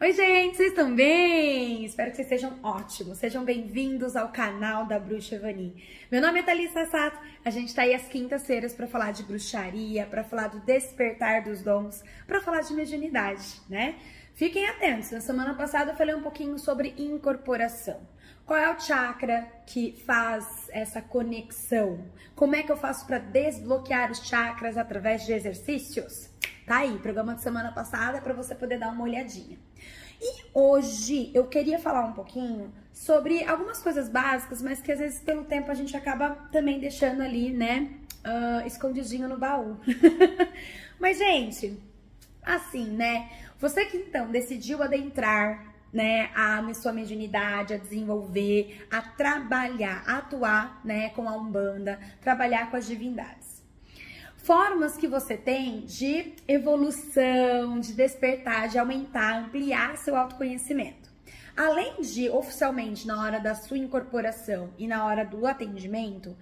Oi, gente, vocês estão bem? Espero que vocês sejam ótimos. Sejam bem-vindos ao canal da Bruxa Vani. Meu nome é Thalissa Sato. A gente tá aí às quintas-feiras para falar de bruxaria, para falar do despertar dos dons, para falar de mediunidade, né? Fiquem atentos. Na semana passada eu falei um pouquinho sobre incorporação. Qual é o chakra que faz essa conexão? Como é que eu faço para desbloquear os chakras através de exercícios? Tá aí, programa de semana passada para você poder dar uma olhadinha. E hoje eu queria falar um pouquinho sobre algumas coisas básicas, mas que às vezes pelo tempo a gente acaba também deixando ali, né, uh, escondidinho no baú. mas, gente, assim, né, você que então decidiu adentrar, né, a sua mediunidade, a desenvolver, a trabalhar, a atuar, né, com a Umbanda, trabalhar com as divindades formas que você tem de evolução, de despertar, de aumentar, ampliar seu autoconhecimento. Além de oficialmente na hora da sua incorporação e na hora do atendimento,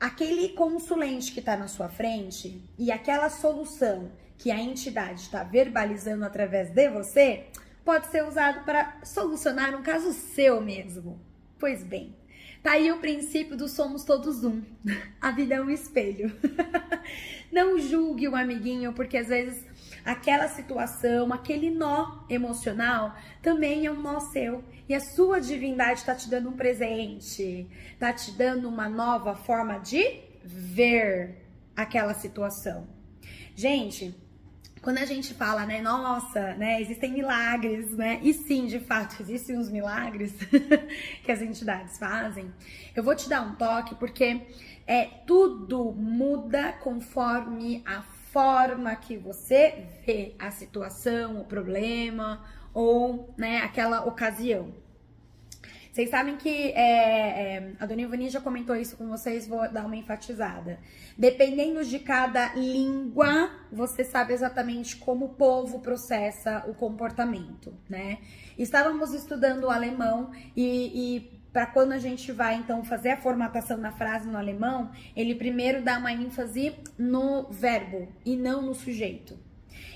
aquele consulente que está na sua frente e aquela solução que a entidade está verbalizando através de você pode ser usado para solucionar um caso seu mesmo. Pois bem, Tá aí o princípio do somos todos um. A vida é um espelho. Não julgue o um amiguinho, porque às vezes aquela situação, aquele nó emocional também é um nó seu. E a sua divindade está te dando um presente, tá te dando uma nova forma de ver aquela situação. Gente, quando a gente fala, né, nossa, né, existem milagres, né, e sim, de fato, existem uns milagres que as entidades fazem, eu vou te dar um toque porque é tudo muda conforme a forma que você vê a situação, o problema ou, né, aquela ocasião. Vocês sabem que é, é, a Dona Ivani já comentou isso com vocês, vou dar uma enfatizada. Dependendo de cada língua, você sabe exatamente como o povo processa o comportamento, né? Estávamos estudando o alemão e, e para quando a gente vai então fazer a formatação da frase no alemão, ele primeiro dá uma ênfase no verbo e não no sujeito.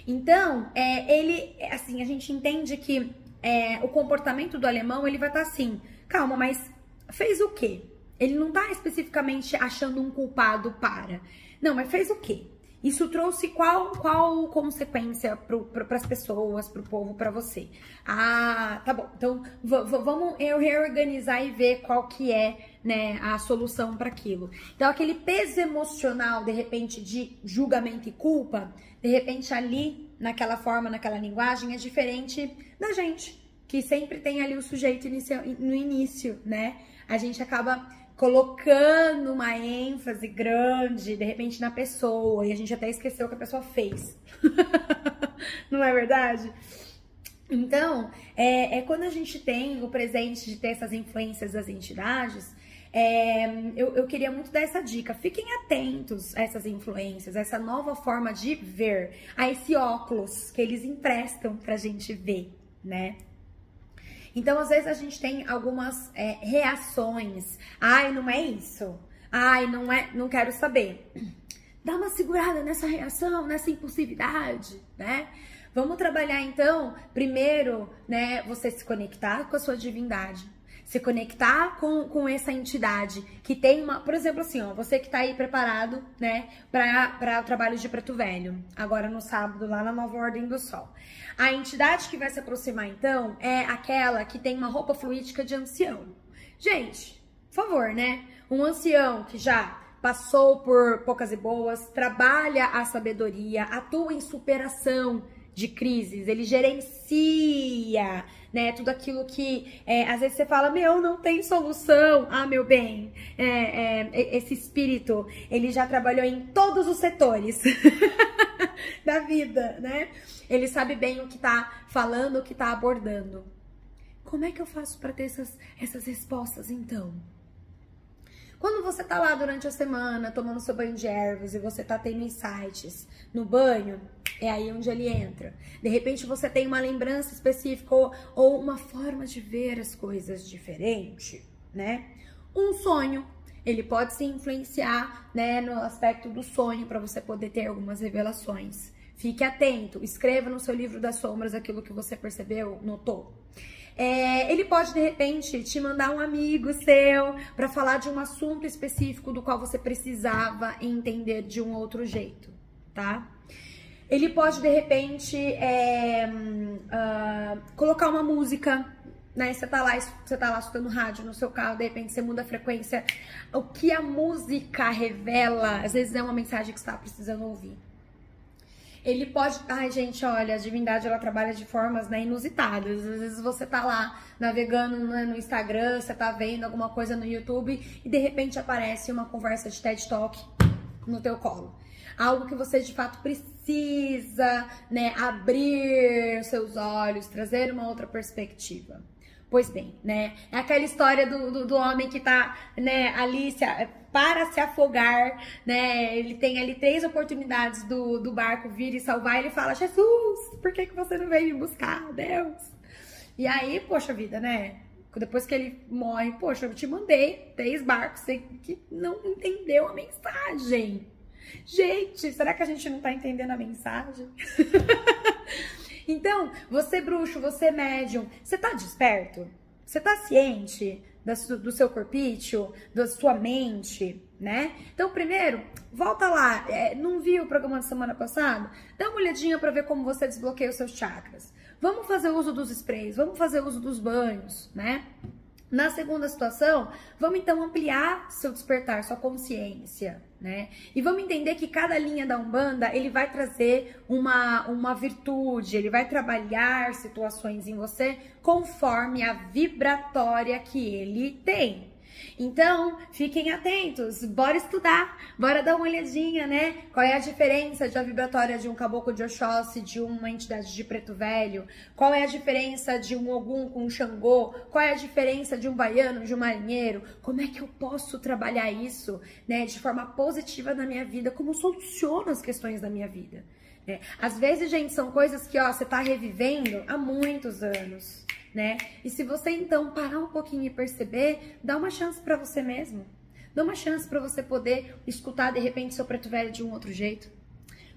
Então, é, ele, assim, a gente entende que é, o comportamento do alemão ele vai estar tá assim, calma, mas fez o quê? Ele não está especificamente achando um culpado para. Não, mas fez o quê? Isso trouxe qual, qual consequência para as pessoas, para o povo, para você? Ah, tá bom. Então vamos eu reorganizar e ver qual que é né, a solução para aquilo. Então aquele peso emocional, de repente, de julgamento e culpa, de repente ali, naquela forma, naquela linguagem, é diferente da gente, que sempre tem ali o sujeito no início, né? A gente acaba colocando uma ênfase grande, de repente, na pessoa, e a gente até esqueceu o que a pessoa fez. Não é verdade? Então, é, é, quando a gente tem o presente de ter essas influências das entidades, é, eu, eu, queria muito dar essa dica. Fiquem atentos a essas influências, a essa nova forma de ver, a esse óculos que eles emprestam pra gente ver, né? Então, às vezes, a gente tem algumas é, reações. Ai, não é isso. Ai, não é, não quero saber. Dá uma segurada nessa reação, nessa impulsividade, né? Vamos trabalhar então, primeiro, né, você se conectar com a sua divindade se conectar com, com essa entidade que tem uma, por exemplo, assim, ó, você que tá aí preparado, né, para o trabalho de Preto Velho, agora no sábado, lá na Nova Ordem do Sol. A entidade que vai se aproximar, então, é aquela que tem uma roupa fluídica de ancião. Gente, por favor, né? Um ancião que já passou por poucas e boas, trabalha a sabedoria, atua em superação de crises, ele gerencia né? Tudo aquilo que é, às vezes você fala, meu, não tem solução. Ah, meu bem, é, é, esse espírito, ele já trabalhou em todos os setores da vida, né? Ele sabe bem o que tá falando, o que tá abordando. Como é que eu faço para ter essas, essas respostas então? Quando você tá lá durante a semana tomando seu banho de ervas e você tá tendo insights no banho, é aí onde ele entra. De repente você tem uma lembrança específica ou, ou uma forma de ver as coisas diferente, né? Um sonho, ele pode se influenciar, né, no aspecto do sonho para você poder ter algumas revelações. Fique atento, escreva no seu livro das sombras aquilo que você percebeu, notou. É, ele pode de repente te mandar um amigo seu para falar de um assunto específico do qual você precisava entender de um outro jeito, tá? Ele pode de repente é, uh, colocar uma música né? Você tá lá, você tá lá escutando rádio no seu carro, de repente você muda a frequência. O que a música revela, às vezes é uma mensagem que você tá precisando ouvir. Ele pode. Ai, gente, olha, a divindade ela trabalha de formas né, inusitadas. Às vezes você tá lá navegando né, no Instagram, você tá vendo alguma coisa no YouTube e de repente aparece uma conversa de TED Talk no teu colo. Algo que você de fato precisa, né, abrir seus olhos, trazer uma outra perspectiva. Pois bem, né? É aquela história do, do, do, homem que tá, né, ali para se afogar, né? Ele tem ali três oportunidades do, do barco vir e salvar. Ele fala: Jesus, por que, que você não veio me buscar, Deus? E aí, poxa vida, né? Depois que ele morre, poxa, eu te mandei três barcos, você que não entendeu a mensagem. Gente, será que a gente não tá entendendo a mensagem? Então, você bruxo, você médium, você tá desperto? Você tá ciente do seu corpício, da sua mente, né? Então, primeiro, volta lá. É, não viu o programa da semana passada? Dá uma olhadinha para ver como você desbloqueia os seus chakras. Vamos fazer uso dos sprays, vamos fazer uso dos banhos, né? Na segunda situação, vamos então ampliar seu despertar, sua consciência, né? E vamos entender que cada linha da Umbanda, ele vai trazer uma, uma virtude, ele vai trabalhar situações em você conforme a vibratória que ele tem. Então, fiquem atentos, bora estudar, bora dar uma olhadinha, né? Qual é a diferença da vibratória de um caboclo de Oxóssi, de uma entidade de preto velho? Qual é a diferença de um Ogum com um Xangô? Qual é a diferença de um baiano, de um marinheiro? Como é que eu posso trabalhar isso, né, de forma positiva na minha vida? Como soluciono as questões da minha vida? É, às vezes, gente, são coisas que ó, você tá revivendo há muitos anos né? E se você então parar um pouquinho e perceber, dá uma chance para você mesmo. Dá uma chance para você poder escutar de repente seu preto velho de um outro jeito.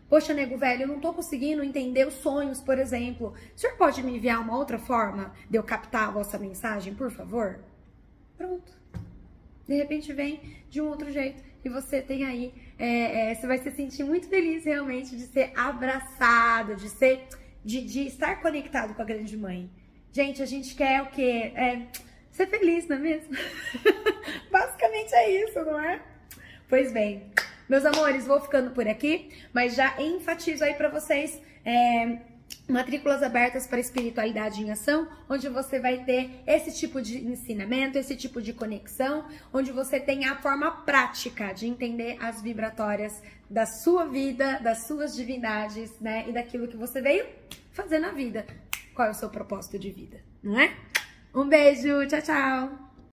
Poxa, nego velho, eu não tô conseguindo entender os sonhos, por exemplo. O senhor pode me enviar uma outra forma de eu captar a vossa mensagem, por favor? Pronto. De repente vem de um outro jeito e você tem aí, é, é, você vai se sentir muito feliz realmente de ser abraçado, de ser, de, de estar conectado com a grande mãe. Gente, a gente quer o quê? É ser feliz, não é mesmo? Basicamente é isso, não é? Pois bem, meus amores, vou ficando por aqui, mas já enfatizo aí para vocês é, matrículas abertas para espiritualidade em ação, onde você vai ter esse tipo de ensinamento, esse tipo de conexão, onde você tem a forma prática de entender as vibratórias da sua vida, das suas divindades, né, e daquilo que você veio fazer na vida qual é o seu propósito de vida, não é? Um beijo, tchau, tchau!